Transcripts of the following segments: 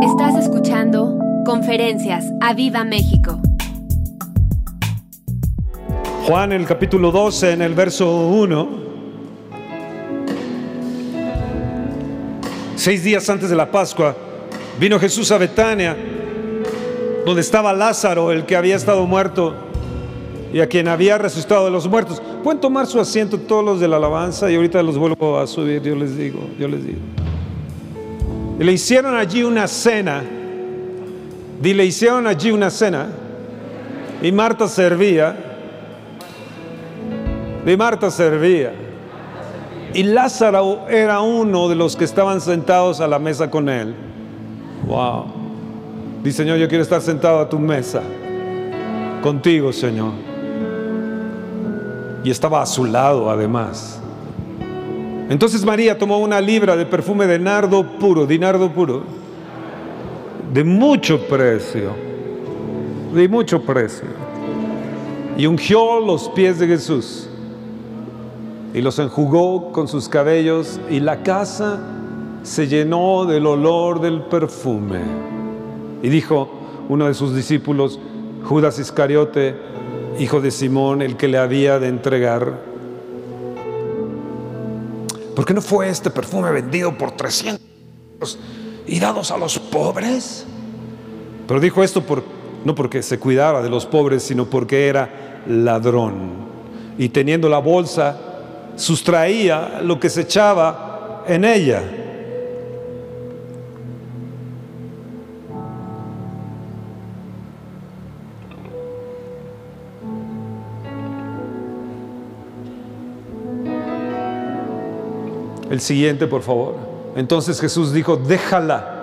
Estás escuchando Conferencias a Viva México. Juan, el capítulo 12, en el verso 1. Seis días antes de la Pascua, vino Jesús a Betania, donde estaba Lázaro, el que había estado muerto y a quien había resucitado de los muertos. Pueden tomar su asiento todos los de la alabanza y ahorita los vuelvo a subir, yo les digo, yo les digo. Y le hicieron allí una cena. Y le hicieron allí una cena. Y Marta servía. Y Marta servía. Y Lázaro era uno de los que estaban sentados a la mesa con él. Wow. Dice, Señor, yo quiero estar sentado a tu mesa. Contigo, Señor. Y estaba a su lado, además. Entonces María tomó una libra de perfume de nardo puro, de nardo puro, de mucho precio, de mucho precio, y ungió los pies de Jesús y los enjugó con sus cabellos y la casa se llenó del olor del perfume. Y dijo uno de sus discípulos, Judas Iscariote, hijo de Simón, el que le había de entregar, ¿Por qué no fue este perfume vendido por 300 y dados a los pobres? Pero dijo esto por, no porque se cuidara de los pobres, sino porque era ladrón. Y teniendo la bolsa, sustraía lo que se echaba en ella. El siguiente, por favor. Entonces Jesús dijo, déjala.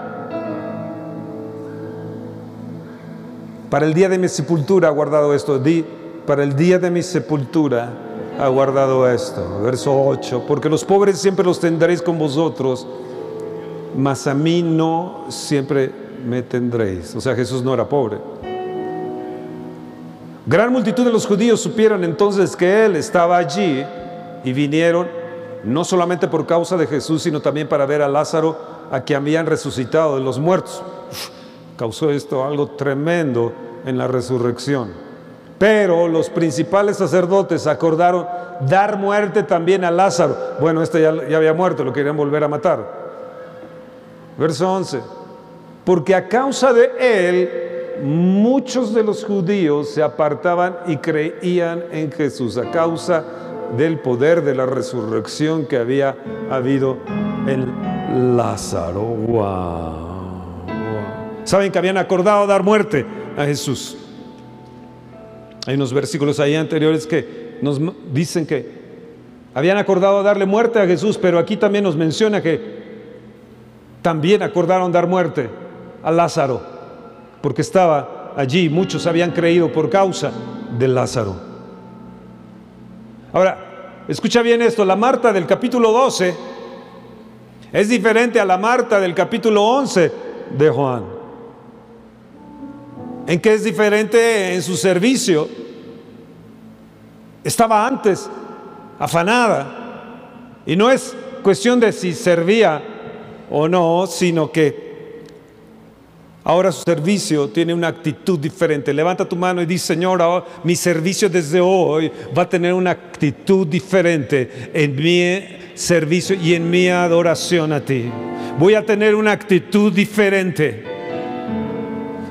Para el día de mi sepultura ha guardado esto. Di, para el día de mi sepultura ha guardado esto. Verso 8. Porque los pobres siempre los tendréis con vosotros, mas a mí no siempre me tendréis. O sea, Jesús no era pobre. Gran multitud de los judíos supieron entonces que Él estaba allí y vinieron no solamente por causa de Jesús, sino también para ver a Lázaro, a quien habían resucitado de los muertos. causó esto algo tremendo en la resurrección. Pero los principales sacerdotes acordaron dar muerte también a Lázaro. Bueno, este ya, había muerto, lo querían volver a matar. Verso 11. Porque a causa de él, muchos de los judíos se apartaban y creían en Jesús. A causa del poder de la resurrección que había habido en Lázaro. Wow, Saben que habían acordado dar muerte a Jesús. Hay unos versículos ahí anteriores que nos dicen que habían acordado darle muerte a Jesús, pero aquí también nos menciona que también acordaron dar muerte a Lázaro, porque estaba allí, muchos habían creído por causa de Lázaro. Ahora, escucha bien esto, la Marta del capítulo 12 es diferente a la Marta del capítulo 11 de Juan. ¿En qué es diferente? En su servicio. Estaba antes afanada. Y no es cuestión de si servía o no, sino que Ahora su servicio tiene una actitud diferente. Levanta tu mano y dice, Señor, mi servicio desde hoy va a tener una actitud diferente en mi servicio y en mi adoración a ti. Voy a tener una actitud diferente.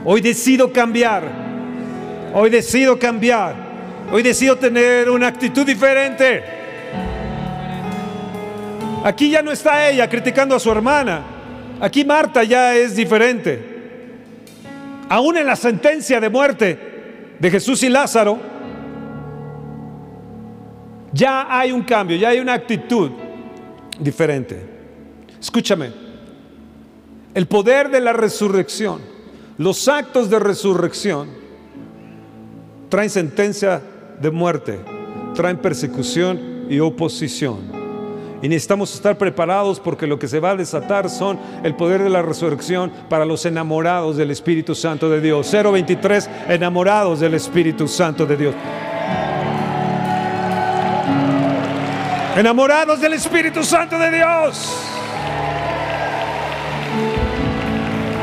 Hoy decido cambiar. Hoy decido cambiar. Hoy decido tener una actitud diferente. Aquí ya no está ella criticando a su hermana. Aquí Marta ya es diferente aún en la sentencia de muerte de Jesús y Lázaro, ya hay un cambio, ya hay una actitud diferente. Escúchame, el poder de la resurrección, los actos de resurrección, traen sentencia de muerte, traen persecución y oposición. Y necesitamos estar preparados porque lo que se va a desatar son el poder de la resurrección para los enamorados del Espíritu Santo de Dios. 023, enamorados del Espíritu Santo de Dios. Enamorados del Espíritu Santo de Dios.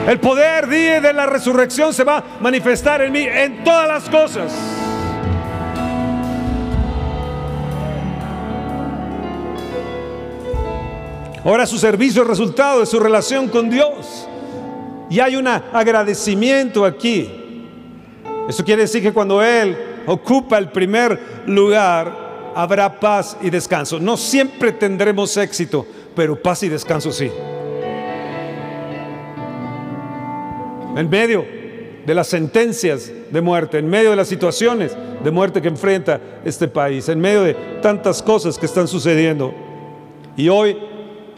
El poder de la resurrección se va a manifestar en mí en todas las cosas. Ahora su servicio es resultado de su relación con Dios. Y hay un agradecimiento aquí. Eso quiere decir que cuando Él ocupa el primer lugar, habrá paz y descanso. No siempre tendremos éxito, pero paz y descanso sí. En medio de las sentencias de muerte, en medio de las situaciones de muerte que enfrenta este país, en medio de tantas cosas que están sucediendo. Y hoy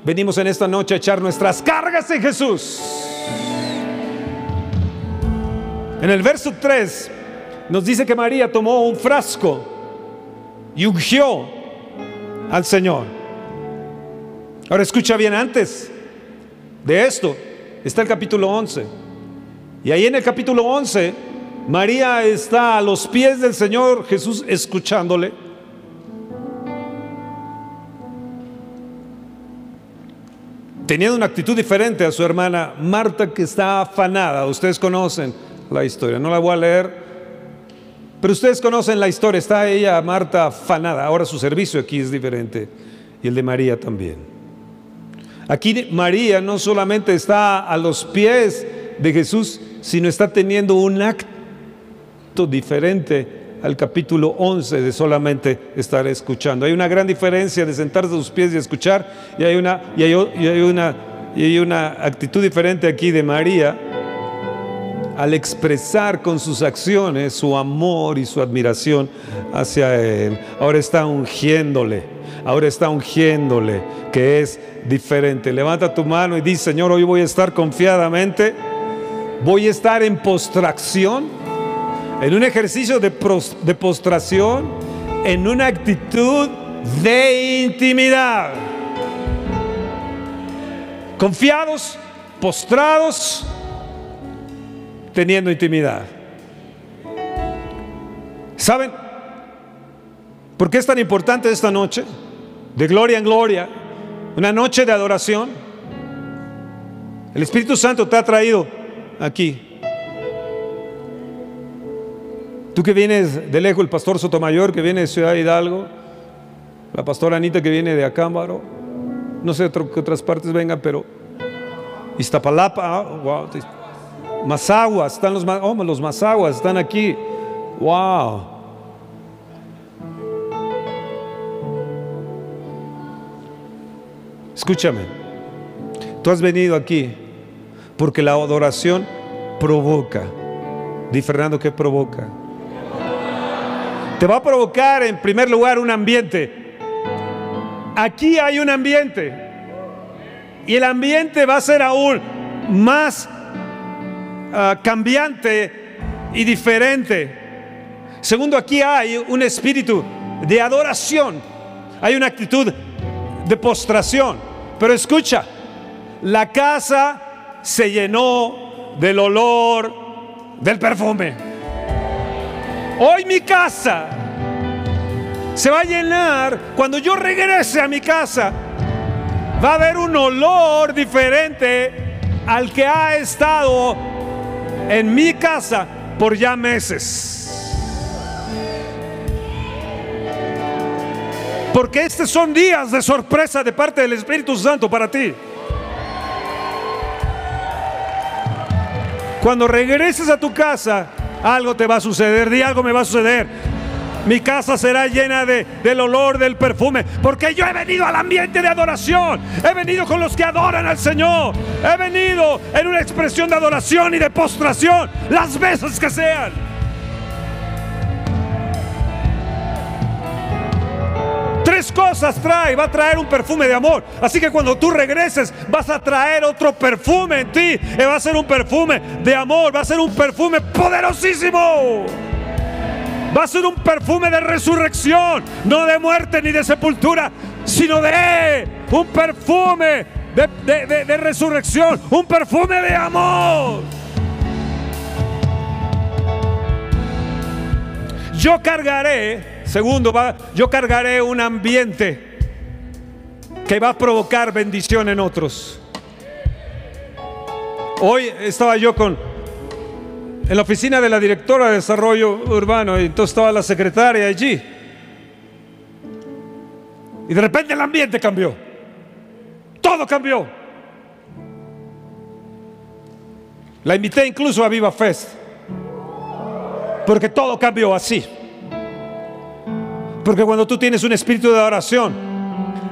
venimos en esta noche a echar nuestras cargas en Jesús. En el verso 3 nos dice que María tomó un frasco y ungió al Señor. Ahora escucha bien, antes de esto está el capítulo 11. Y ahí en el capítulo 11, María está a los pies del Señor Jesús escuchándole. Teniendo una actitud diferente a su hermana Marta que está afanada. Ustedes conocen la historia, no la voy a leer, pero ustedes conocen la historia. Está ella, Marta, afanada. Ahora su servicio aquí es diferente y el de María también. Aquí María no solamente está a los pies de Jesús, sino está teniendo un acto diferente al capítulo 11 de solamente estar escuchando. Hay una gran diferencia de sentarse a sus pies y escuchar y hay una, y hay, una, y hay una actitud diferente aquí de María al expresar con sus acciones su amor y su admiración hacia Él. Ahora está ungiéndole, ahora está ungiéndole, que es diferente. Levanta tu mano y dice, Señor, hoy voy a estar confiadamente, voy a estar en postración en un ejercicio de, postración, en una actitud de intimidad. Confiados, postrados, teniendo intimidad. ¿Saben por qué es tan importante esta noche? De gloria en gloria, una noche de adoración. El Espíritu Santo te ha traído aquí Tú que vienes de lejos, el pastor Sotomayor que viene de Ciudad Hidalgo, la pastora Anita que viene de Acámbaro, no sé qué otras partes vengan, pero Iztapalapa, ah, wow, Mazaguas, están los, oh, los Mazaguas, están aquí, wow. Escúchame, tú has venido aquí porque la adoración provoca. Di Fernando, ¿qué provoca? Te va a provocar en primer lugar un ambiente. Aquí hay un ambiente. Y el ambiente va a ser aún más ah, cambiante y diferente. Segundo, aquí hay un espíritu de adoración. Hay una actitud de postración. Pero escucha, la casa se llenó del olor del perfume. Hoy mi casa se va a llenar. Cuando yo regrese a mi casa, va a haber un olor diferente al que ha estado en mi casa por ya meses. Porque estos son días de sorpresa de parte del Espíritu Santo para ti. Cuando regreses a tu casa, algo te va a suceder, di algo me va a suceder. Mi casa será llena de, del olor del perfume, porque yo he venido al ambiente de adoración. He venido con los que adoran al Señor. He venido en una expresión de adoración y de postración, las veces que sean. Cosas trae. Va a traer un perfume de amor. Así que cuando tú regreses, vas a traer otro perfume en ti. Y va a ser un perfume de amor. Va a ser un perfume poderosísimo. Va a ser un perfume de resurrección. No de muerte ni de sepultura, sino de un perfume de, de resurrección. Un perfume de amor. Yo cargaré Segundo, yo cargaré un ambiente que va a provocar bendición en otros. Hoy estaba yo con en la oficina de la directora de desarrollo urbano y entonces estaba la secretaria allí. Y de repente el ambiente cambió. Todo cambió. La invité incluso a Viva Fest. Porque todo cambió así. Porque cuando tú tienes un espíritu de oración,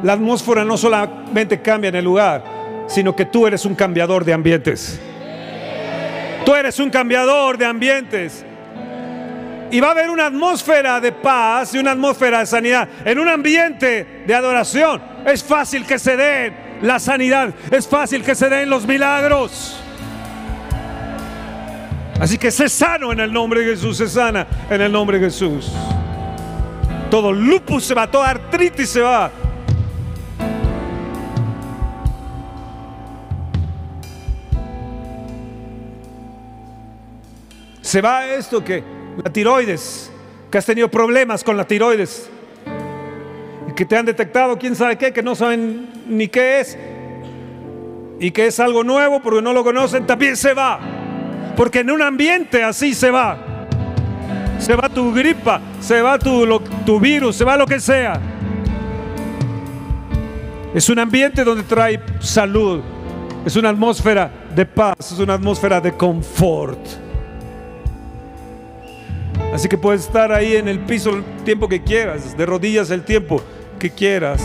la atmósfera no solamente cambia en el lugar, sino que tú eres un cambiador de ambientes. Tú eres un cambiador de ambientes. Y va a haber una atmósfera de paz y una atmósfera de sanidad. En un ambiente de adoración es fácil que se den la sanidad. Es fácil que se den los milagros. Así que sé sano en el nombre de Jesús. Se sana en el nombre de Jesús. Todo lupus se va, toda artritis se va. Se va esto que la tiroides, que has tenido problemas con la tiroides, que te han detectado quién sabe qué, que no saben ni qué es, y que es algo nuevo porque no lo conocen, también se va. Porque en un ambiente así se va. Se va tu gripa, se va tu, tu virus, se va lo que sea. Es un ambiente donde trae salud. Es una atmósfera de paz, es una atmósfera de confort. Así que puedes estar ahí en el piso el tiempo que quieras, de rodillas el tiempo que quieras.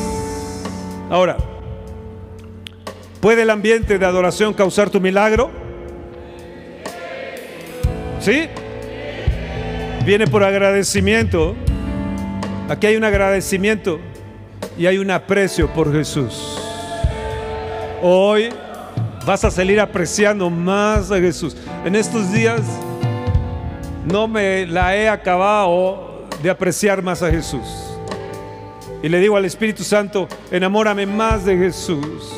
Ahora, ¿puede el ambiente de adoración causar tu milagro? ¿Sí? Viene por agradecimiento. Aquí hay un agradecimiento y hay un aprecio por Jesús. Hoy vas a salir apreciando más a Jesús. En estos días no me la he acabado de apreciar más a Jesús. Y le digo al Espíritu Santo, enamórame más de Jesús.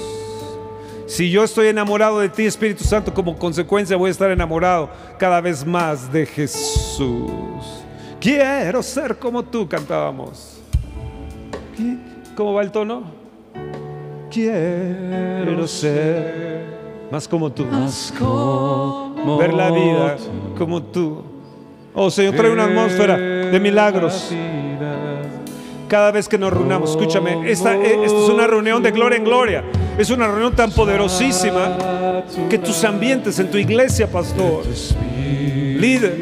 Si yo estoy enamorado de ti, Espíritu Santo, como consecuencia voy a estar enamorado cada vez más de Jesús. Quiero ser como tú, cantábamos. ¿Cómo va el tono? Quiero ser más como tú. Ver la vida como tú. Oh Señor, trae una atmósfera de milagros. Cada vez que nos reunamos, escúchame, esta, eh, esta, es una reunión de gloria en gloria. Es una reunión tan poderosísima que tus ambientes en tu iglesia, pastor, líder,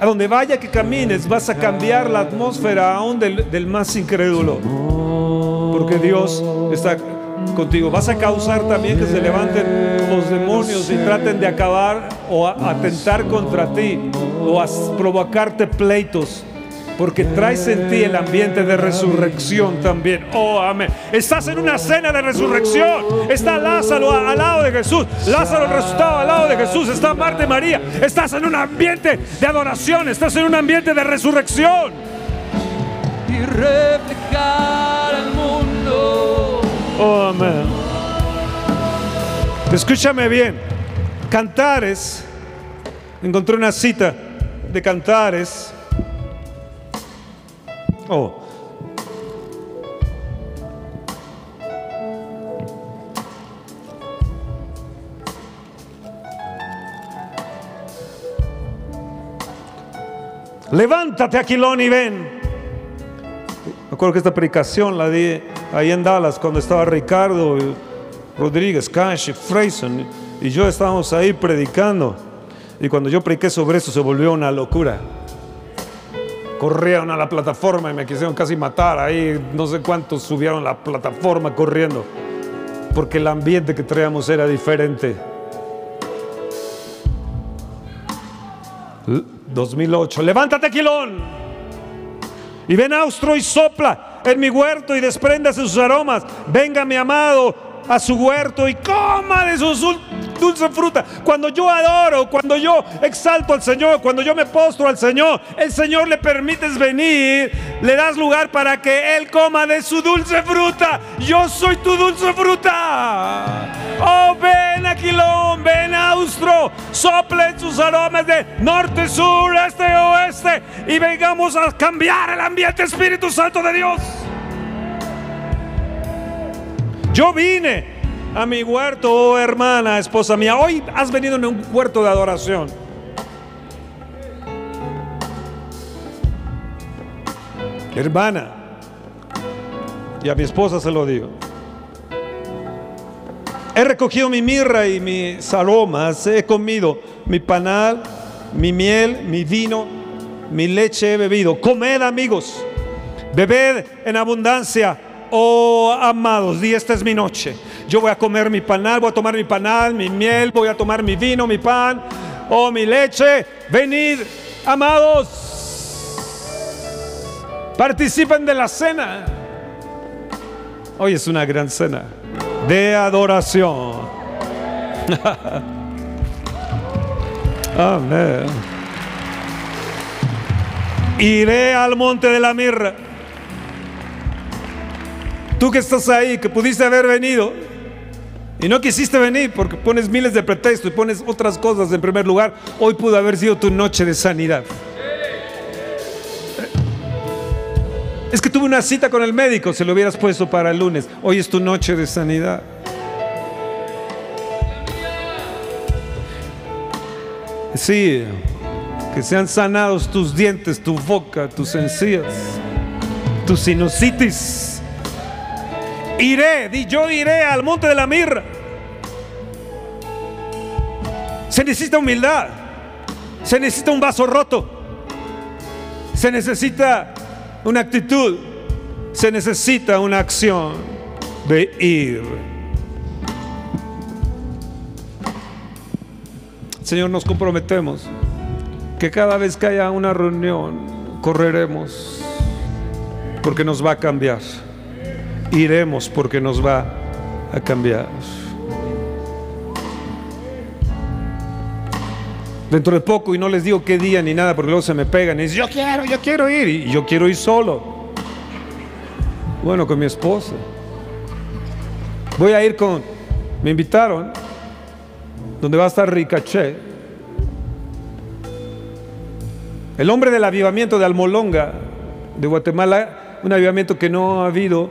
a donde vaya que camines, vas a cambiar la atmósfera aún del, del más incrédulo. Porque Dios está contigo. Vas a causar también que se levanten los demonios y traten de acabar o atentar contra ti o a provocarte pleitos. Porque traes en ti el ambiente de resurrección también. Oh, amén. Estás en una cena de resurrección. Está Lázaro al lado de Jesús. Lázaro resucitado al lado de Jesús. Está Marta y María. Estás en un ambiente de adoración. Estás en un ambiente de resurrección. Y reflejar al mundo Oh, amén. Escúchame bien. Cantares. Encontré una cita de Cantares. Oh. Levántate, Aquilón, y ven. Me acuerdo que esta predicación la di ahí en Dallas cuando estaba Ricardo Rodríguez, Cash, Freyson y yo estábamos ahí predicando. Y cuando yo prediqué sobre eso se volvió una locura. Corrieron a la plataforma y me quisieron casi matar. Ahí no sé cuántos subieron a la plataforma corriendo. Porque el ambiente que traíamos era diferente. 2008. Levántate, Quilón y ven austro y sopla en mi huerto y desprenda sus aromas. Venga mi amado a su huerto y coma de su dulce fruta. Cuando yo adoro, cuando yo exalto al Señor, cuando yo me postro al Señor, el Señor le permites venir, le das lugar para que Él coma de su dulce fruta. Yo soy tu dulce fruta. Oh, ven Aquilón, ven Austro, soplen sus aromas de norte, sur, este, oeste y vengamos a cambiar el ambiente Espíritu Santo de Dios. Yo vine a mi huerto, oh hermana, esposa mía. Hoy has venido en un huerto de adoración. Hermana, y a mi esposa se lo digo. He recogido mi mirra y mis aromas, he comido mi panal, mi miel, mi vino, mi leche he bebido. Comed amigos, bebed en abundancia, oh amados, y esta es mi noche. Yo voy a comer mi panal, voy a tomar mi panal, mi miel, voy a tomar mi vino, mi pan, oh mi leche. Venid, amados, participen de la cena. Hoy es una gran cena de adoración. Amén. Iré al monte de la mirra. Tú que estás ahí, que pudiste haber venido y no quisiste venir porque pones miles de pretextos y pones otras cosas en primer lugar, hoy pudo haber sido tu noche de sanidad. Es que tuve una cita con el médico, se lo hubieras puesto para el lunes. Hoy es tu noche de sanidad. Sí, que sean sanados tus dientes, tu boca, tus encías, tu sinusitis. Iré, di yo iré al monte de la mirra. Se necesita humildad, se necesita un vaso roto, se necesita una actitud, se necesita una acción de ir. Señor, nos comprometemos que cada vez que haya una reunión, correremos porque nos va a cambiar. Iremos porque nos va a cambiar. dentro de poco y no les digo qué día ni nada porque luego se me pegan y dicen, yo quiero, yo quiero ir y yo quiero ir solo. Bueno, con mi esposa. Voy a ir con, me invitaron, donde va a estar Ricaché. El hombre del avivamiento de Almolonga, de Guatemala, un avivamiento que no ha habido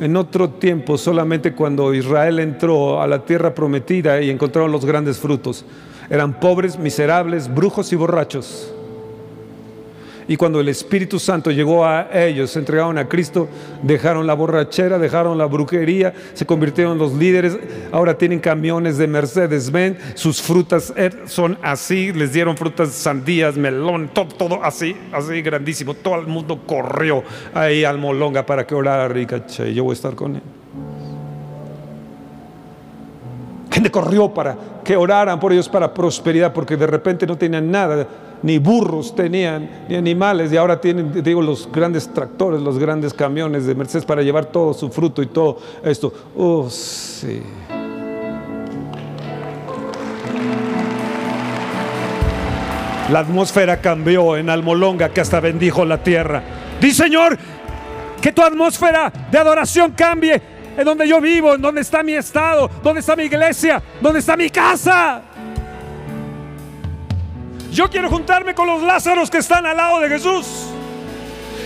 en otro tiempo, solamente cuando Israel entró a la tierra prometida y encontraron los grandes frutos. Eran pobres, miserables, brujos y borrachos. Y cuando el Espíritu Santo llegó a ellos, se entregaron a Cristo, dejaron la borrachera, dejaron la brujería, se convirtieron en los líderes. Ahora tienen camiones de Mercedes-Benz, sus frutas er, son así, les dieron frutas, sandías, melón, todo, todo así, así grandísimo. Todo el mundo corrió ahí al Molonga para que orara Ricache. Yo voy a estar con él. Gente corrió para que oraran por ellos para prosperidad, porque de repente no tenían nada, ni burros tenían, ni animales, y ahora tienen, digo, los grandes tractores, los grandes camiones de Mercedes para llevar todo su fruto y todo esto. Oh, sí. La atmósfera cambió en Almolonga, que hasta bendijo la tierra. Di Señor, que tu atmósfera de adoración cambie en donde yo vivo, en donde está mi estado, donde está mi iglesia, donde está mi casa. Yo quiero juntarme con los Lázaros que están al lado de Jesús.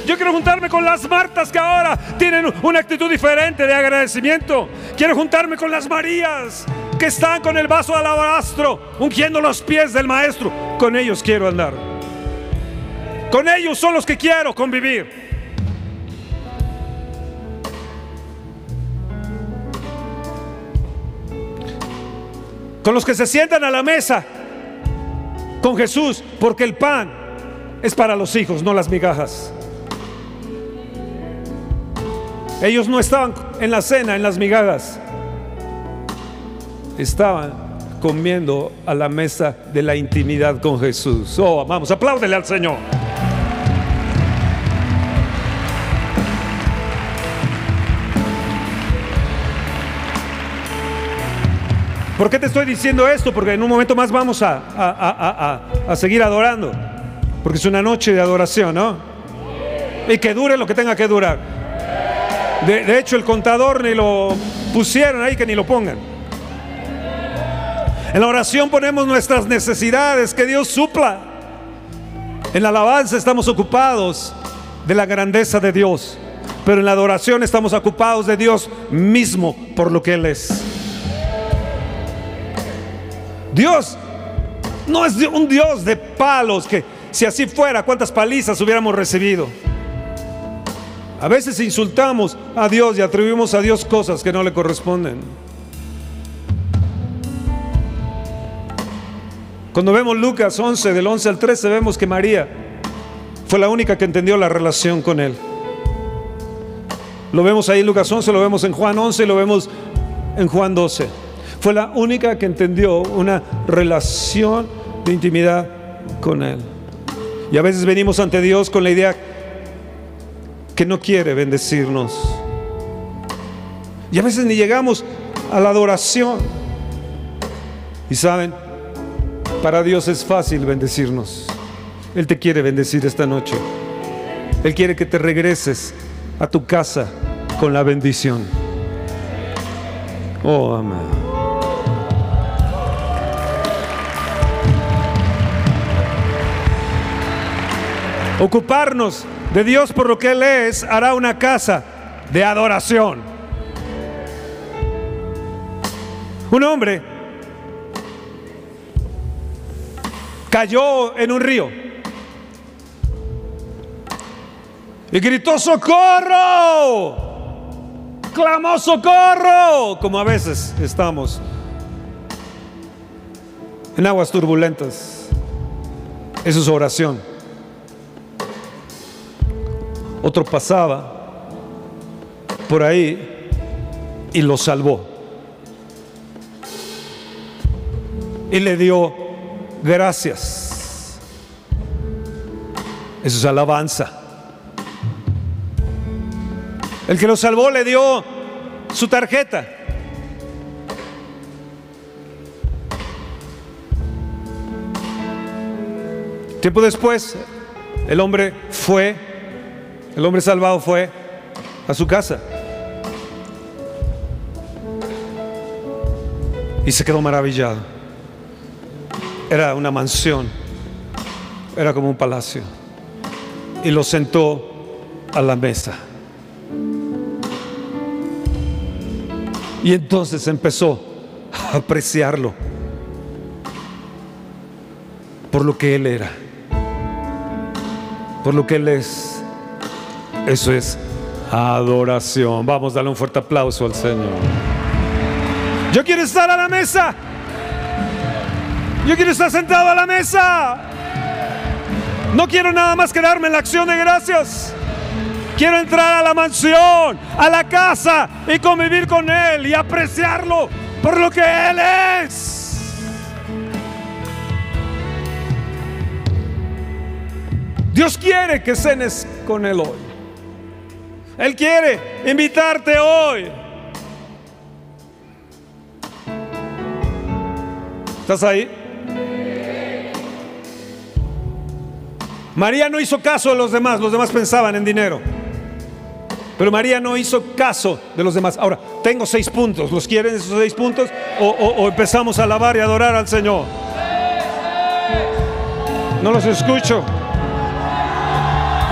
Yo quiero juntarme con las Martas que ahora tienen una actitud diferente de agradecimiento. Quiero juntarme con las Marías que están con el vaso de alabastro, ungiendo los pies del Maestro. Con ellos quiero andar. Con ellos son los que quiero convivir. con los que se sientan a la mesa con Jesús, porque el pan es para los hijos, no las migajas. Ellos no estaban en la cena, en las migajas. Estaban comiendo a la mesa de la intimidad con Jesús. Oh, vamos, apláudele al Señor. ¿Por qué te estoy diciendo esto? Porque en un momento más vamos a, seguir adorando. Porque es una noche de adoración, ¿no? Y que dure lo que tenga que durar. De, de hecho, el contador ni lo pusieron ahí, que ni lo pongan. En la oración ponemos nuestras necesidades, que Dios supla. En la alabanza estamos ocupados de la grandeza de Dios. Pero en la adoración estamos ocupados de Dios mismo por lo que Él es. Dios no es un Dios de palos que si así fuera, cuántas palizas hubiéramos recibido. A veces insultamos a Dios y atribuimos a Dios cosas que no le corresponden. Cuando vemos Lucas 11, del 11 al 13, vemos que María fue la única que entendió la relación con Él. Lo vemos ahí en Lucas 11, lo vemos en Juan 11 y lo vemos en Juan 12. Fue la única que entendió una relación de intimidad con Él. Y a veces venimos ante Dios con la idea que no quiere bendecirnos. Y a veces ni llegamos a la adoración. Y saben, para Dios es fácil bendecirnos. Él te quiere bendecir esta noche. Él quiere que te regreses a tu casa con la bendición. Oh, amén. Ocuparnos de Dios por lo que Él es hará una casa de adoración. Un hombre cayó en un río. y gritó socorro. Clamó socorro, como a veces estamos en aguas turbulentas. Eso es oración. Otro pasaba por ahí y lo salvó. Y le dio gracias. Eso es alabanza. El que lo salvó le dio su tarjeta. Tiempo después, el hombre fue, el hombre salvado fue a su casa. Y se quedó maravillado. Era una mansión, era como un palacio. Y lo sentó a la mesa. Y entonces empezó a apreciarlo por lo que Él era, por lo que Él es. Eso es adoración. Vamos, a darle un fuerte aplauso al Señor. Yo quiero estar a la mesa. Yo quiero estar sentado a la mesa. No quiero nada más quedarme en la acción de gracias. Quiero entrar a la mansión, a la casa y convivir con Él y apreciarlo por lo que Él es. Dios quiere que cenes con Él hoy. Él quiere invitarte hoy. ¿Estás ahí? María no hizo caso de los demás, los demás pensaban en dinero. Pero María no hizo caso de los demás. Ahora, tengo seis puntos. ¿Los quieren esos seis puntos? O, empezamos a alabar y adorar al Señor. No los escucho.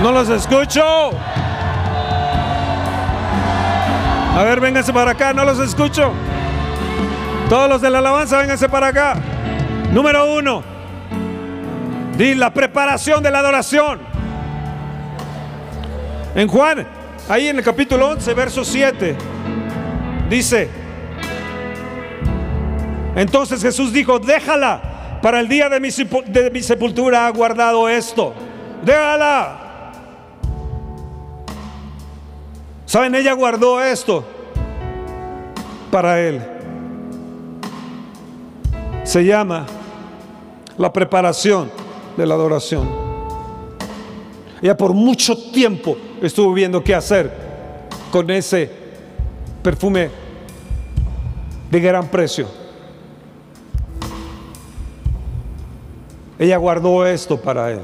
No los escucho. A ver, vénganse para acá. No los escucho. Todos los de la alabanza, vénganse para acá. Número uno. Di la preparación de la adoración. En Juan Ahí en el capítulo 11, verso 7, dice, entonces Jesús dijo, déjala, para el día de mi, de mi sepultura ha guardado esto, déjala. ¿Saben? Ella guardó esto para Él. Se llama la preparación de la adoración. Ella por mucho tiempo estuvo viendo qué hacer con ese perfume de gran precio. Ella guardó esto para él.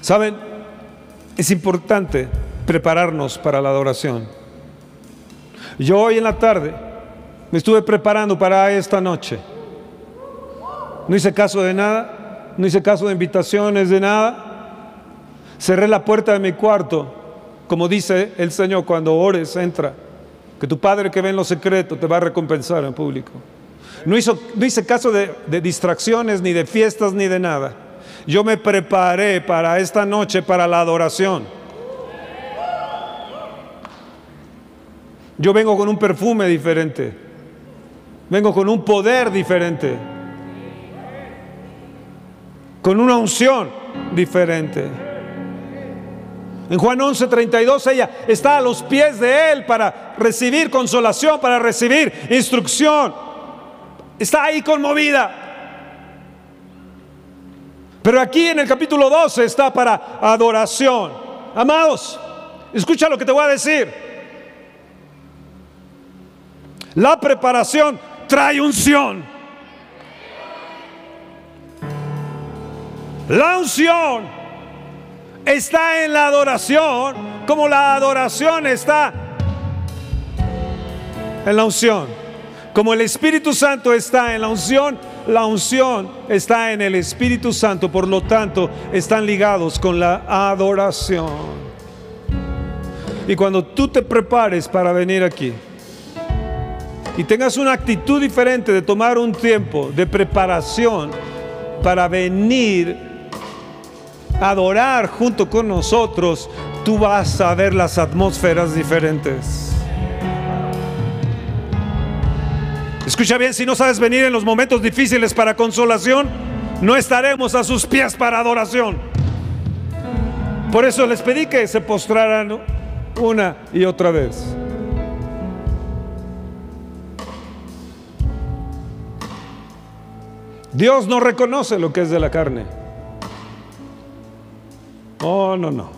¿Saben? Es importante prepararnos para la adoración. Yo hoy en la tarde me estuve preparando para esta noche. No hice caso de nada no hice caso de invitaciones, de nada. Cerré la puerta de mi cuarto, como dice el Señor, cuando ores, entra, que tu Padre que ve en lo secreto te va a recompensar en público. No, hizo, no hice caso de, de distracciones, ni de fiestas, ni de nada. Yo me preparé para esta noche, para la adoración. Yo vengo con un perfume diferente. Vengo con un poder diferente. Con una unción diferente. En Juan 11:32 ella está a los pies de Él para recibir consolación, para recibir instrucción. Está ahí conmovida. Pero aquí en el capítulo 12 está para adoración. Amados, escucha lo que te voy a decir. La preparación trae unción. La unción está en la adoración como la adoración está en la unción. Como el Espíritu Santo está en la unción, la unción está en el Espíritu Santo, por lo tanto están ligados con la adoración. Y cuando tú te prepares para venir aquí, y tengas una actitud diferente de tomar un tiempo de preparación para venir a adorar junto con nosotros, tú vas a ver las atmósferas diferentes. Escucha bien, si no sabes venir en los momentos difíciles para consolación, no estaremos a sus pies para adoración. Por eso les pedí que se postraran una y otra vez. Dios no reconoce lo que es de la carne. Oh, no, no.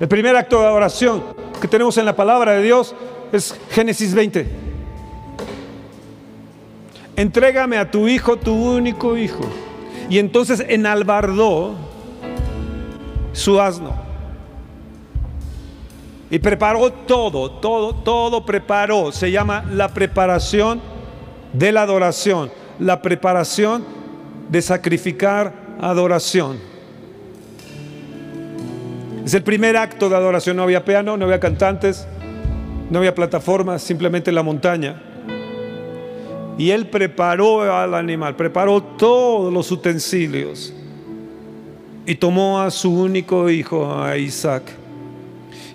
El primer acto de adoración que tenemos en la palabra de Dios es Génesis 20. Entrégame a tu hijo, tu único hijo. Y entonces enalbardó su asno. Y preparó todo, todo, todo preparó. Se llama la preparación de la adoración, la preparación de sacrificar adoración. Es el primer acto de adoración. No había piano, no había cantantes, no había plataformas, simplemente la montaña. Y él preparó al animal, preparó todos los utensilios y tomó a su único hijo, a Isaac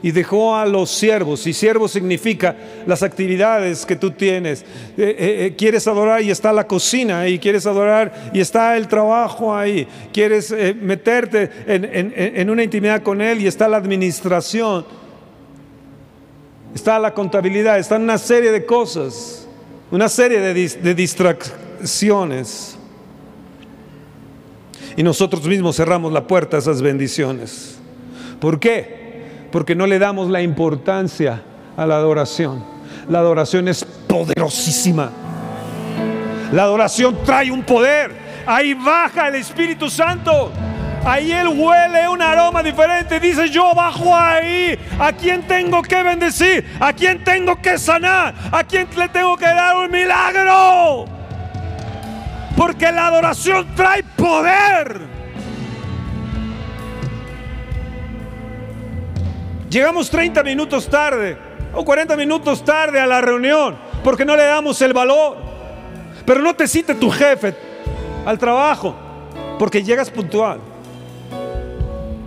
y dejó a los siervos. Y siervo significa las actividades que tú tienes. Eh, eh, eh, quieres adorar y está la cocina ahí, quieres adorar y está el trabajo ahí, quieres meterte en, una intimidad con Él y está la administración, está la contabilidad, está una serie de cosas, una serie de, de distracciones. Y nosotros mismos cerramos la puerta a esas bendiciones. ¿Por qué? porque no le damos la importancia a la adoración. La adoración es poderosísima. La adoración trae un poder. Ahí baja el Espíritu Santo. Ahí Él huele un aroma diferente. Dice, yo bajo ahí. ¿A quién tengo que bendecir? ¿A quién tengo que sanar? ¿A quién le tengo que dar un milagro? Porque la adoración trae poder. Llegamos 30 minutos tarde o 40 minutos tarde a la reunión porque no le damos el valor. Pero no te cite tu jefe al trabajo porque llegas puntual.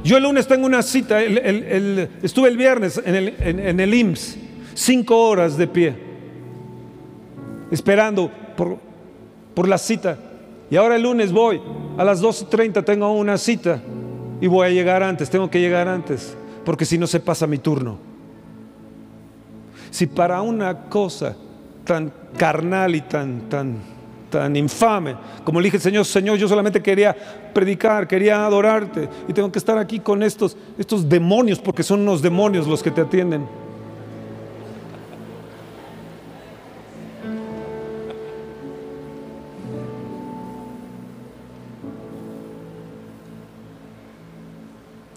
Yo el lunes tengo una cita, estuve el viernes en el, en, el IMSS, cinco horas de pie, esperando por, por la cita. Y ahora el lunes voy, a las 12.30 tengo una cita y voy a llegar antes, tengo que llegar antes porque si no se pasa mi turno. Si para una cosa tan carnal y tan, tan, tan infame, como le dije Señor, Señor, yo solamente quería predicar, quería adorarte y tengo que estar aquí con estos, estos demonios, porque son unos demonios los que te atienden.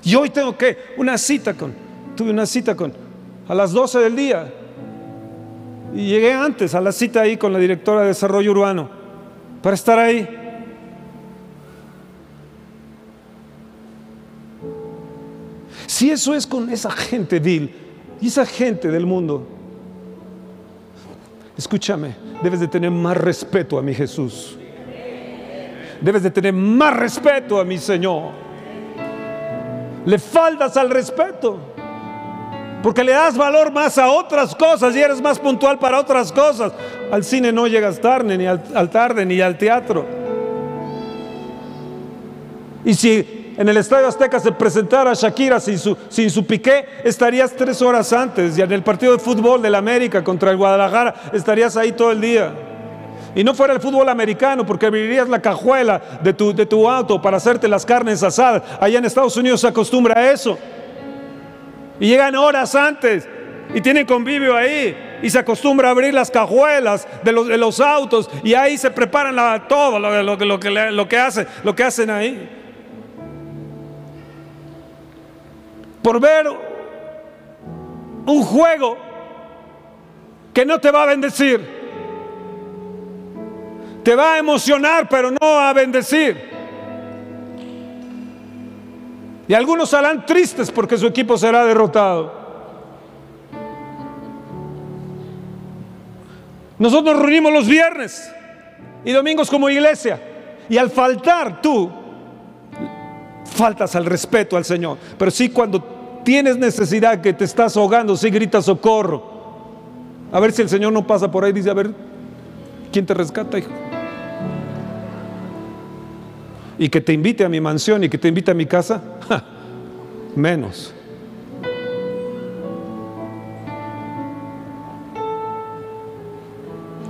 Y hoy tengo que una cita con, tuve una cita con, a las 12 del día. Y llegué antes a la cita ahí con la directora de desarrollo urbano para estar ahí. Si eso es con esa gente vil y esa gente del mundo, Escúchame, debes de tener más respeto a mi Jesús. Debes de tener más respeto a mi Señor. Le faltas al respeto. Porque le das valor más a otras cosas y eres más puntual para otras cosas. Al cine no llegas tarde, ni al, tarde, ni al teatro. Y si en el Estadio Azteca se presentara Shakira sin su, sin su piqué, estarías tres horas antes. Y en el partido de fútbol del América contra el Guadalajara, estarías ahí todo el día. Y no fuera el fútbol americano, porque abrirías la cajuela de tu, de tu auto para hacerte las carnes asadas. Allá en Estados Unidos se acostumbra a eso. Y llegan horas antes y tienen convivio ahí. Y se acostumbra a abrir las cajuelas de los, de los autos y ahí se preparan todo lo, lo, lo que, lo, que lo que hacen ahí. Por ver un juego que no te va a bendecir. Te va a emocionar, pero no a bendecir. Y algunos saldrán tristes porque su equipo será derrotado. Nosotros nos reunimos los viernes y domingos como iglesia. Y al faltar tú, faltas al respeto al Señor. Pero sí cuando tienes necesidad que te estás ahogando, sí gritas socorro. A ver si el Señor no pasa por ahí dice, a ver, ¿quién te rescata, hijo? Y que te invite a mi mansión y que te invite a mi casa, menos.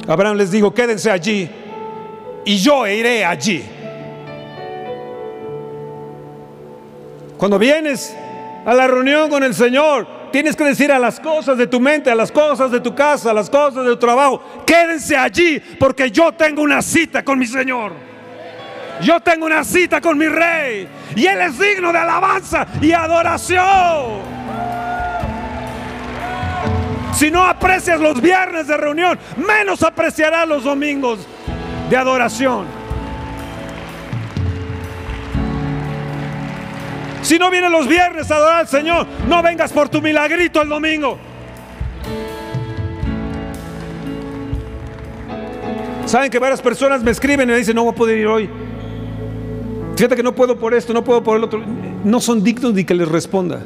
Abraham les dijo, quédense allí y yo iré allí. Cuando vienes a la reunión con el Señor, tienes que decir a las cosas de tu mente, a las cosas de tu casa, a las cosas de tu trabajo, quédense allí porque yo tengo una cita con mi Señor. Yo tengo una cita con mi rey y Él es digno de alabanza y adoración. Si no aprecias los viernes de reunión, menos apreciarás los domingos de adoración. Si no vienes los viernes a adorar al Señor, no vengas por tu milagrito el domingo. Saben que varias personas me escriben y me dicen, no voy a poder ir hoy. Fíjate que no puedo por esto, no puedo por el otro. No son dignos ni que les responda.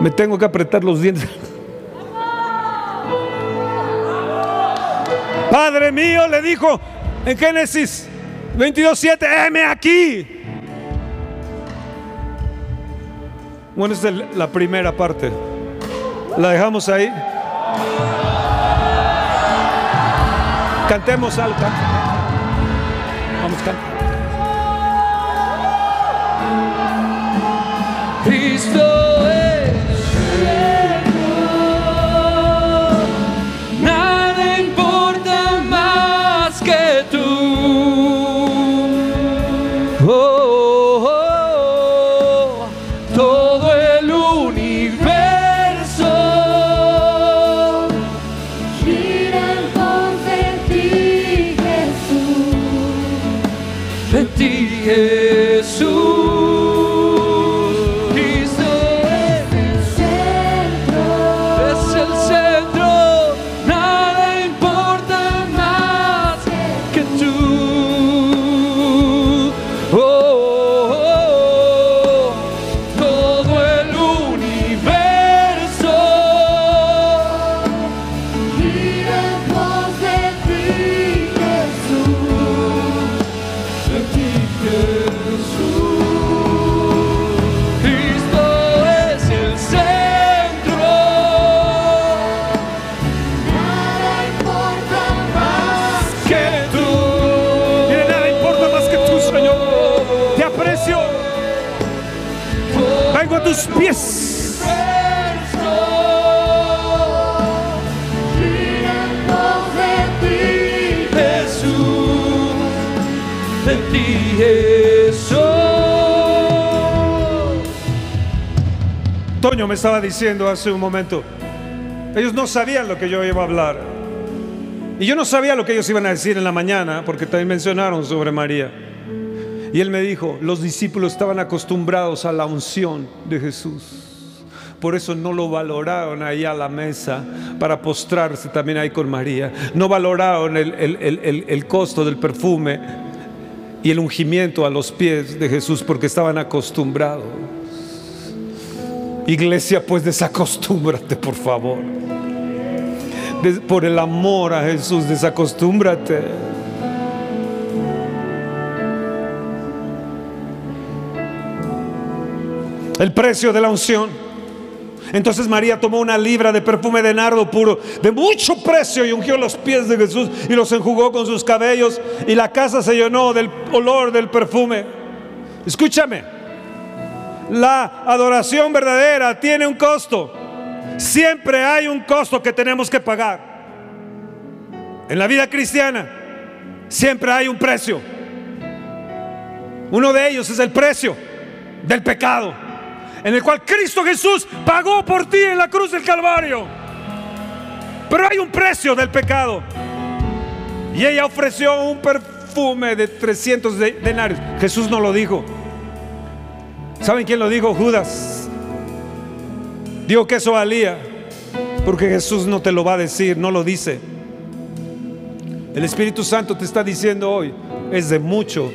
Me tengo que apretar los dientes. Padre mío le dijo en Génesis 22:7, heme aquí. Bueno, esta es la primera parte. La dejamos ahí. Cantemos algo. Toño me estaba diciendo hace un momento, ellos no sabían lo que yo iba a hablar. Y yo no sabía lo que ellos iban a decir en la mañana, porque también mencionaron sobre María. Y él me dijo, los discípulos estaban acostumbrados a la unción de Jesús. Por eso no lo valoraron ahí a la mesa para postrarse también ahí con María. No valoraron el, el- el- el- costo del perfume y el ungimiento a los pies de Jesús porque estaban acostumbrados. Iglesia, pues desacostúmbrate, por favor. Por el amor a Jesús, desacostúmbrate. El precio de la unción. Entonces María tomó una libra de perfume de nardo puro, de mucho precio, y ungió los pies de Jesús y los enjugó con sus cabellos, y la casa se llenó del olor del perfume. Escúchame, la adoración verdadera tiene un costo. Siempre hay un costo que tenemos que pagar. En la vida cristiana siempre hay un precio. Uno de ellos es el precio del pecado, en el cual Cristo Jesús pagó por ti en la cruz del Calvario. Pero hay un precio del pecado. Y ella ofreció un perfume de 300 de- denarios. Jesús no lo dijo. ¿Saben quién lo dijo? Judas. Dijo que eso valía. Porque Jesús no te lo va a decir, no lo dice. El Espíritu Santo te está diciendo hoy, es de mucho,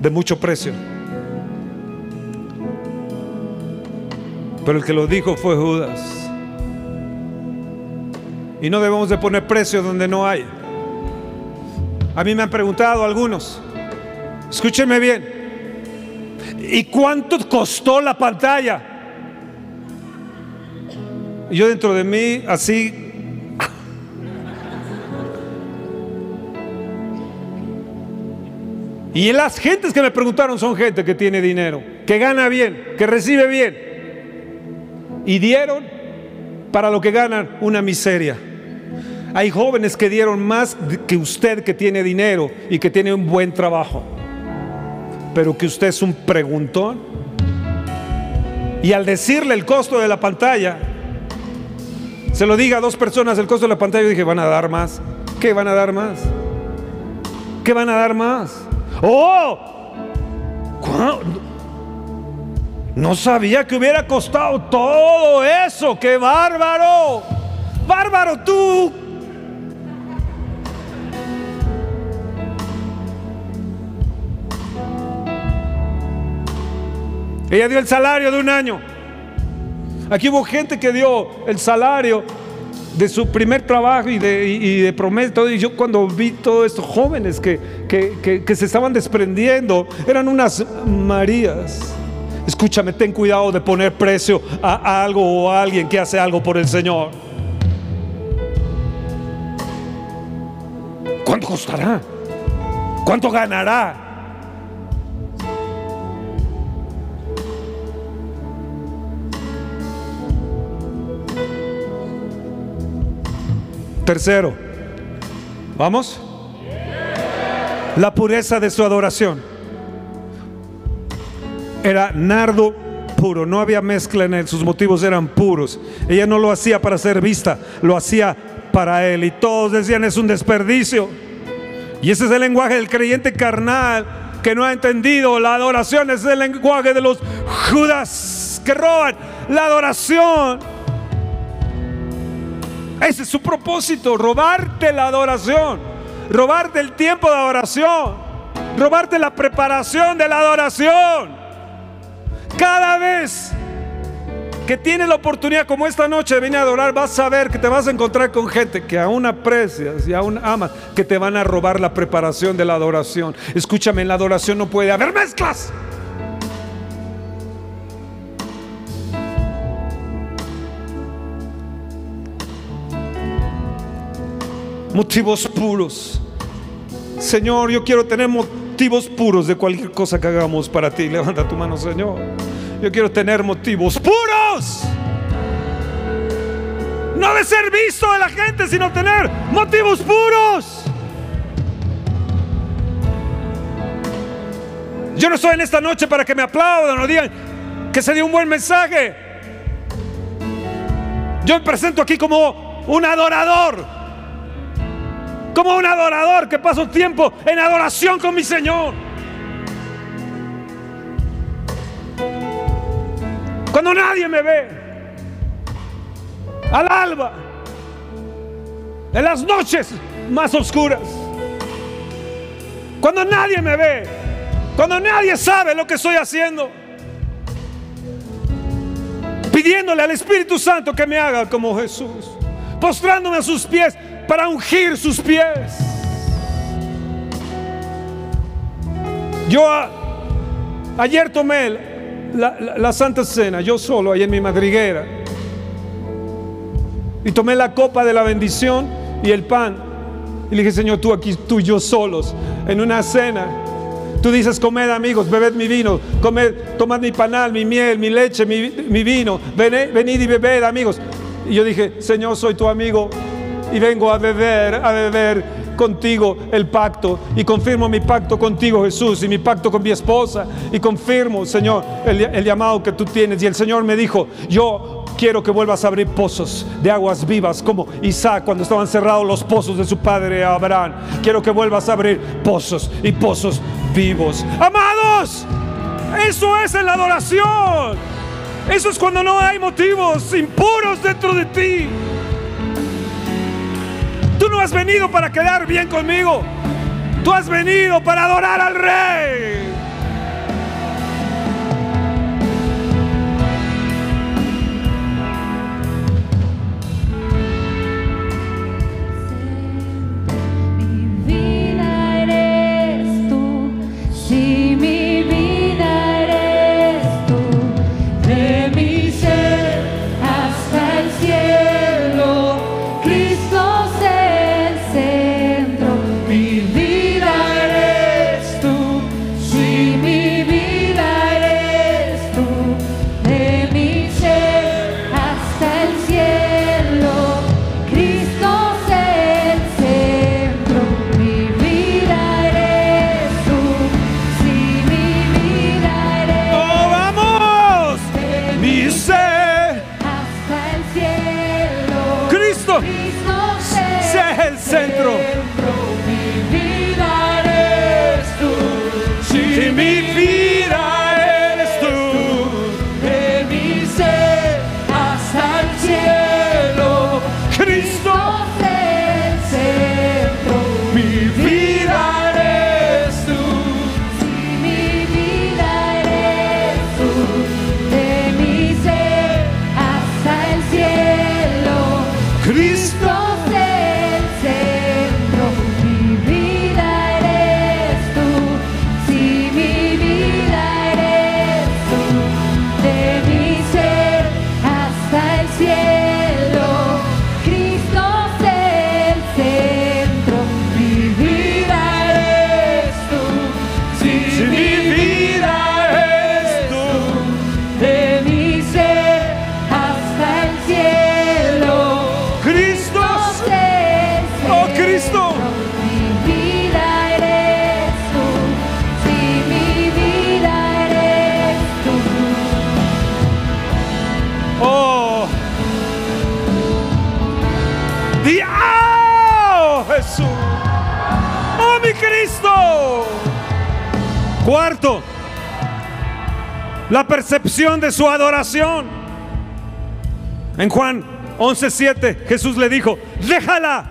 de mucho precio. Pero el que lo dijo fue Judas. Y no debemos de poner precio donde no hay. A mí me han preguntado algunos, escúchenme bien, ¿y cuánto costó la pantalla? Yo dentro de mí, así, Y las gentes que me preguntaron son gente que tiene dinero, que gana bien, que recibe bien. Y dieron para lo que ganan una miseria. Hay jóvenes que dieron más que usted que tiene dinero y que tiene un buen trabajo. Pero que usted es un preguntón. Y al decirle el costo de la pantalla, se lo diga a dos personas el costo de la pantalla, yo dije, van a dar más. ¿Qué van a dar más? ¿Qué van a dar más? ¡Oh! ¿Cuá- No sabía que hubiera costado todo eso. ¡Qué bárbaro! ¡Bárbaro tú! Ella dio el salario de un año. Aquí hubo gente que dio el salario de su primer trabajo y de, y- y promesa. Y yo cuando vi todos estos jóvenes que, que- que- que se estaban desprendiendo, eran unas Marías. Escúchame, ten cuidado de poner precio a algo o a alguien que hace algo por el Señor. ¿Cuánto costará? ¿Cuánto ganará? Tercero, ¿vamos? La pureza de su adoración. Era nardo puro, no había mezcla en él, sus motivos eran puros. Ella no lo hacía para ser vista, lo hacía para él. Y todos decían es un desperdicio. Y ese es el lenguaje del creyente carnal que no ha entendido. La adoración es el lenguaje de los judas que roban la adoración. Ese es su propósito, robarte la adoración, robarte el tiempo de adoración, robarte la preparación de la adoración. Cada vez que tienes la oportunidad como esta noche de venir a adorar, vas a ver que te vas a encontrar con gente que aún aprecias y aún amas, que te van a robar la preparación de la adoración. Escúchame, en la adoración no puede haber mezclas. Motivos puros. Señor, yo quiero tener motivos puros de cualquier cosa que hagamos para ti. Levanta tu mano, Señor. Yo quiero tener motivos puros. No de ser visto de la gente, sino tener motivos puros. Yo no estoy en esta noche para que me aplaudan o digan que se dio un buen mensaje. Yo me presento aquí como un adorador. Como un adorador que paso tiempo en adoración con mi Señor. Cuando nadie me ve. Al alba. En las noches más oscuras. Cuando nadie me ve. Cuando nadie sabe lo que estoy haciendo. Pidiéndole al Espíritu Santo que me haga como Jesús. Postrándome a sus pies para ungir sus pies. Yo ayer tomé la, Santa Cena, yo solo, ahí en mi madriguera. Y tomé la copa de la bendición y el pan. Y le dije, Señor, tú aquí, tú y yo solos, en una cena. Tú dices, comed amigos, bebed mi vino, comed, tomad mi panal, mi miel, mi leche, mi, vino, Vene- venid y bebed amigos. Y yo dije, Señor, soy tu amigo y vengo a beber, a beber contigo el pacto. Y confirmo mi pacto contigo Jesús y mi pacto con mi esposa. Y confirmo Señor el, el llamado que tú tienes. Y el Señor me dijo yo quiero que vuelvas a abrir pozos de aguas vivas como Isaac cuando estaban cerrados los pozos de su padre Abraham. Quiero que vuelvas a abrir pozos y pozos vivos. Amados eso es en la adoración. Eso es cuando no hay motivos impuros dentro de ti no has venido para quedar bien conmigo. Tú has venido para adorar al rey. La percepción de su adoración. En Juan 11:7 Jesús le dijo, déjala,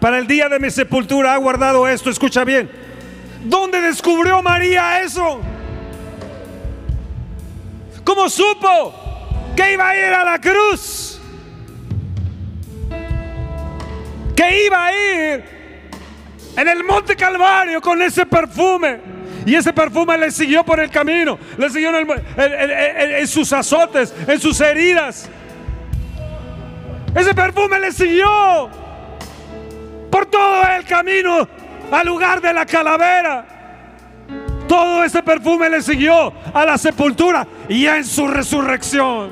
para el día de mi sepultura ha guardado esto, escucha bien. ¿Dónde descubrió María eso? ¿Cómo supo que iba a ir a la cruz? Que iba a ir en el monte Calvario con ese perfume. Y ese perfume le siguió por el camino, le siguió en, sus azotes, en sus heridas. Ese perfume le siguió por todo el camino al lugar de la calavera. Todo ese perfume le siguió a la sepultura y en su resurrección.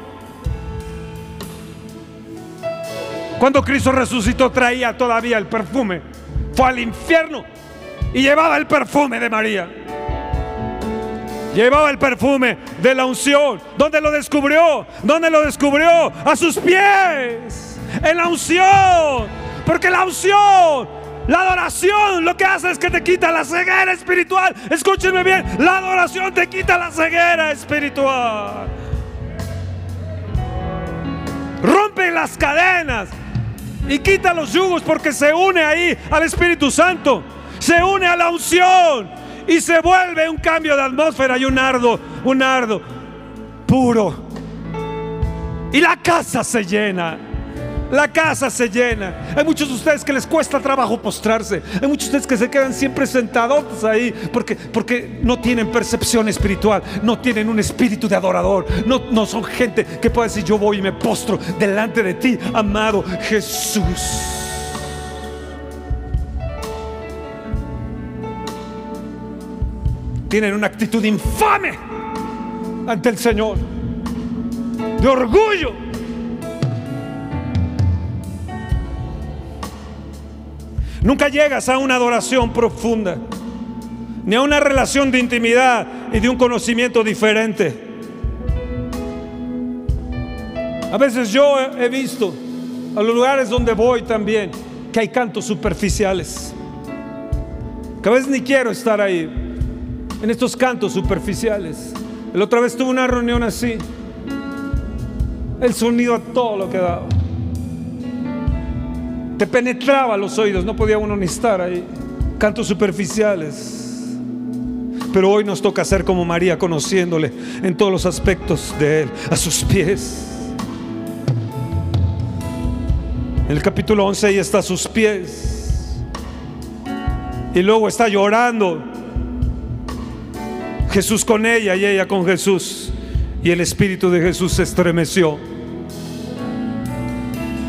Cuando Cristo resucitó traía todavía el perfume. Fue al infierno y llevaba el perfume de María. Llevaba el perfume de la unción. ¿Dónde lo descubrió? ¿Dónde lo descubrió? A sus pies. En la unción. Porque la unción, la adoración, lo que hace es que te quita la ceguera espiritual. Escúchenme bien. La adoración te quita la ceguera espiritual. Rompe las cadenas y quita los yugos porque se une ahí al Espíritu Santo. Se une a la unción y se vuelve un cambio de atmósfera y un ardo, un ardo puro. Y la casa se llena. La casa se llena. Hay muchos de ustedes que les cuesta trabajo postrarse. Hay muchos de ustedes que se quedan siempre sentados ahí porque, porque no tienen percepción espiritual, no tienen un espíritu de adorador. No, no son gente que pueda decir yo voy y me postro delante de ti, amado Jesús. Tienen una actitud infame ante el Señor, de orgullo. Nunca llegas a una adoración profunda, ni a una relación de intimidad y de un conocimiento diferente. A veces yo he visto a los lugares donde voy también que hay cantos superficiales. Que a veces ni quiero estar ahí, en estos cantos superficiales. La otra vez tuve una reunión así. El sonido a todo lo que daba. Te penetraba los oídos, no podía uno ni estar ahí. Cantos superficiales. Pero hoy nos toca ser como María, conociéndole en todos los aspectos de Él, a sus pies. En el capítulo 11 ella está a sus pies. Y luego está llorando. Jesús con ella y ella con Jesús. Y el Espíritu de Jesús se estremeció.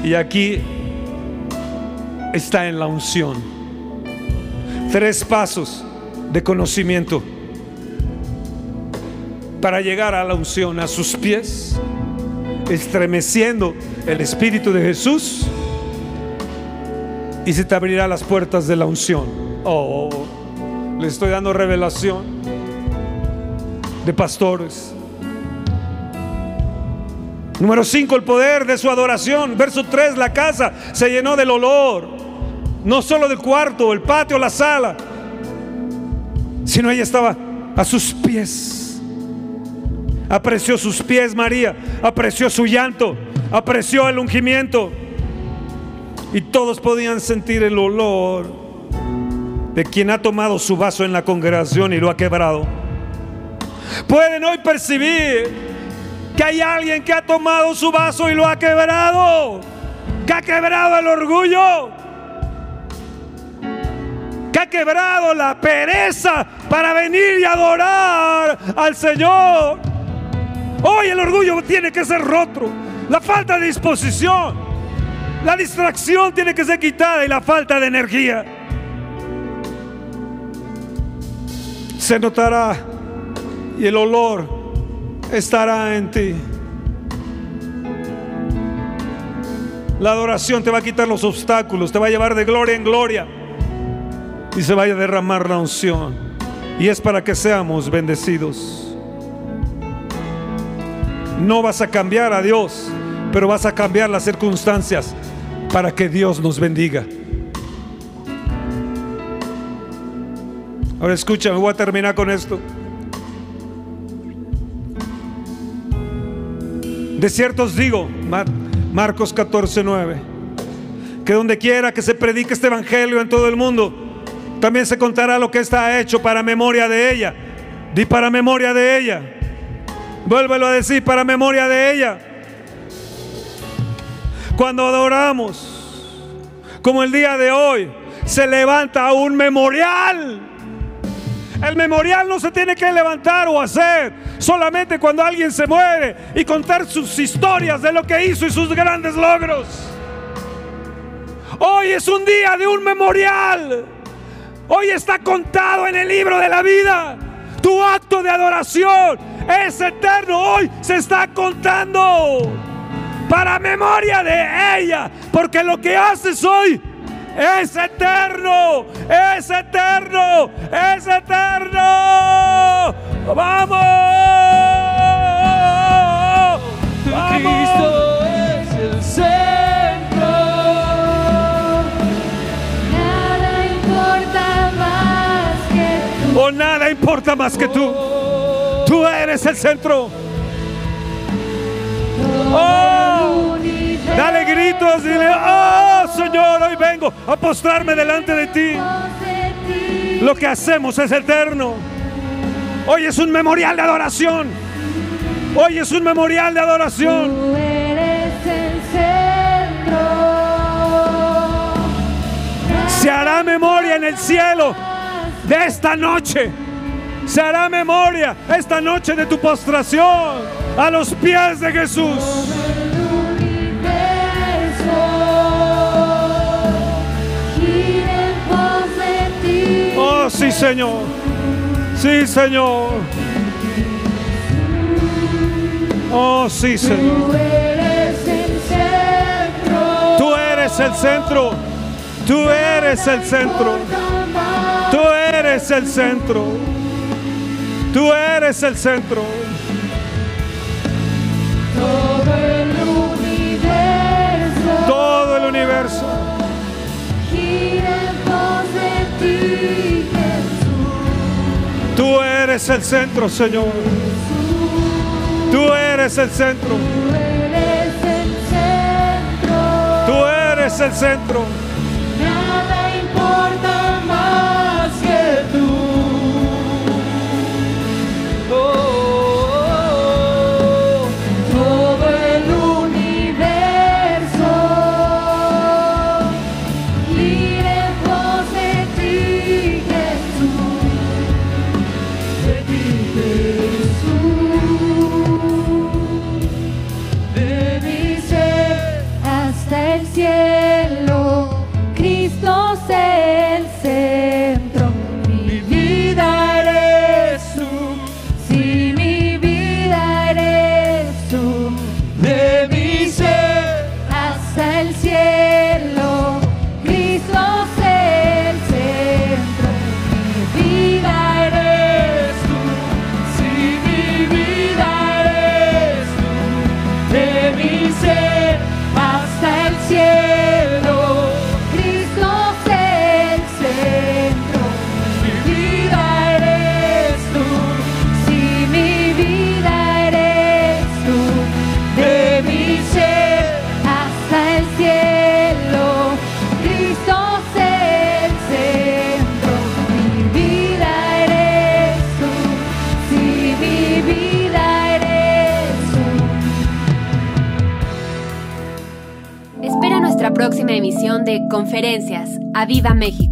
Y aquí está en la unción. Tres pasos de conocimiento para llegar a la unción, a sus pies, estremeciendo el Espíritu de Jesús y se te abrirá las puertas de la unción. Oh, le estoy dando revelación de pastores. Número 5, el poder de su adoración. Verso 3, la casa se llenó del olor. No solo del cuarto, el patio, la sala, sino ella estaba a sus pies. Apreció sus pies María, apreció su llanto, apreció el ungimiento. Y todos podían sentir el olor de quien ha tomado su vaso en la congregación y lo ha quebrado. Pueden hoy percibir que hay alguien que ha tomado su vaso y lo ha quebrado, que ha quebrado el orgullo, que ha quebrado la pereza para venir y adorar al Señor. Hoy el orgullo tiene que ser roto, la falta de disposición, la distracción tiene que ser quitada y la falta de energía. Se notará y el olor estará en ti. La adoración te va a quitar los obstáculos, te va a llevar de gloria en gloria y se vaya a derramar la unción. Y es para que seamos bendecidos. No vas a cambiar a Dios, pero vas a cambiar las circunstancias para que Dios nos bendiga. Ahora escucha, me voy a terminar con esto. De cierto os digo, Marcos 14, 9, que donde quiera que se predique este evangelio en todo el mundo, también se contará lo que está hecho para memoria de ella. Di para memoria de ella. Vuélvelo a decir para memoria de ella. Cuando adoramos, como el día de hoy, se levanta un memorial. El memorial no se tiene que levantar o hacer solamente cuando alguien se muere y contar sus historias de lo que hizo y sus grandes logros. Hoy es un día de un memorial. Hoy está contado en el libro de la vida. Tu acto de adoración es eterno. Hoy se está contando para memoria de ella. Porque lo que haces hoy es eterno, es eterno, es eterno. Vamos. Cristo es el centro. Nada importa más que tú. O nada importa más que tú. Tú eres el centro. Dale gritos, dile, oh Señor, hoy vengo a postrarme delante de ti. Lo que hacemos es eterno. Hoy es un memorial de adoración. Hoy es un memorial de adoración. Tú eres el centro. Se hará memoria en el cielo de esta noche. Se hará memoria esta noche de tu postración a los pies de Jesús. Oh, sí, Señor. Sí, Señor. Oh, sí, Señor. Tú eres el centro. Tú eres el centro. Tú eres el centro. Tú eres el centro. Tú eres el centro. Todo el universo. Todo el universo. Tú eres el centro, Señor. Tú eres el centro. Tú eres el centro. Conferencias. ¡A Viva México!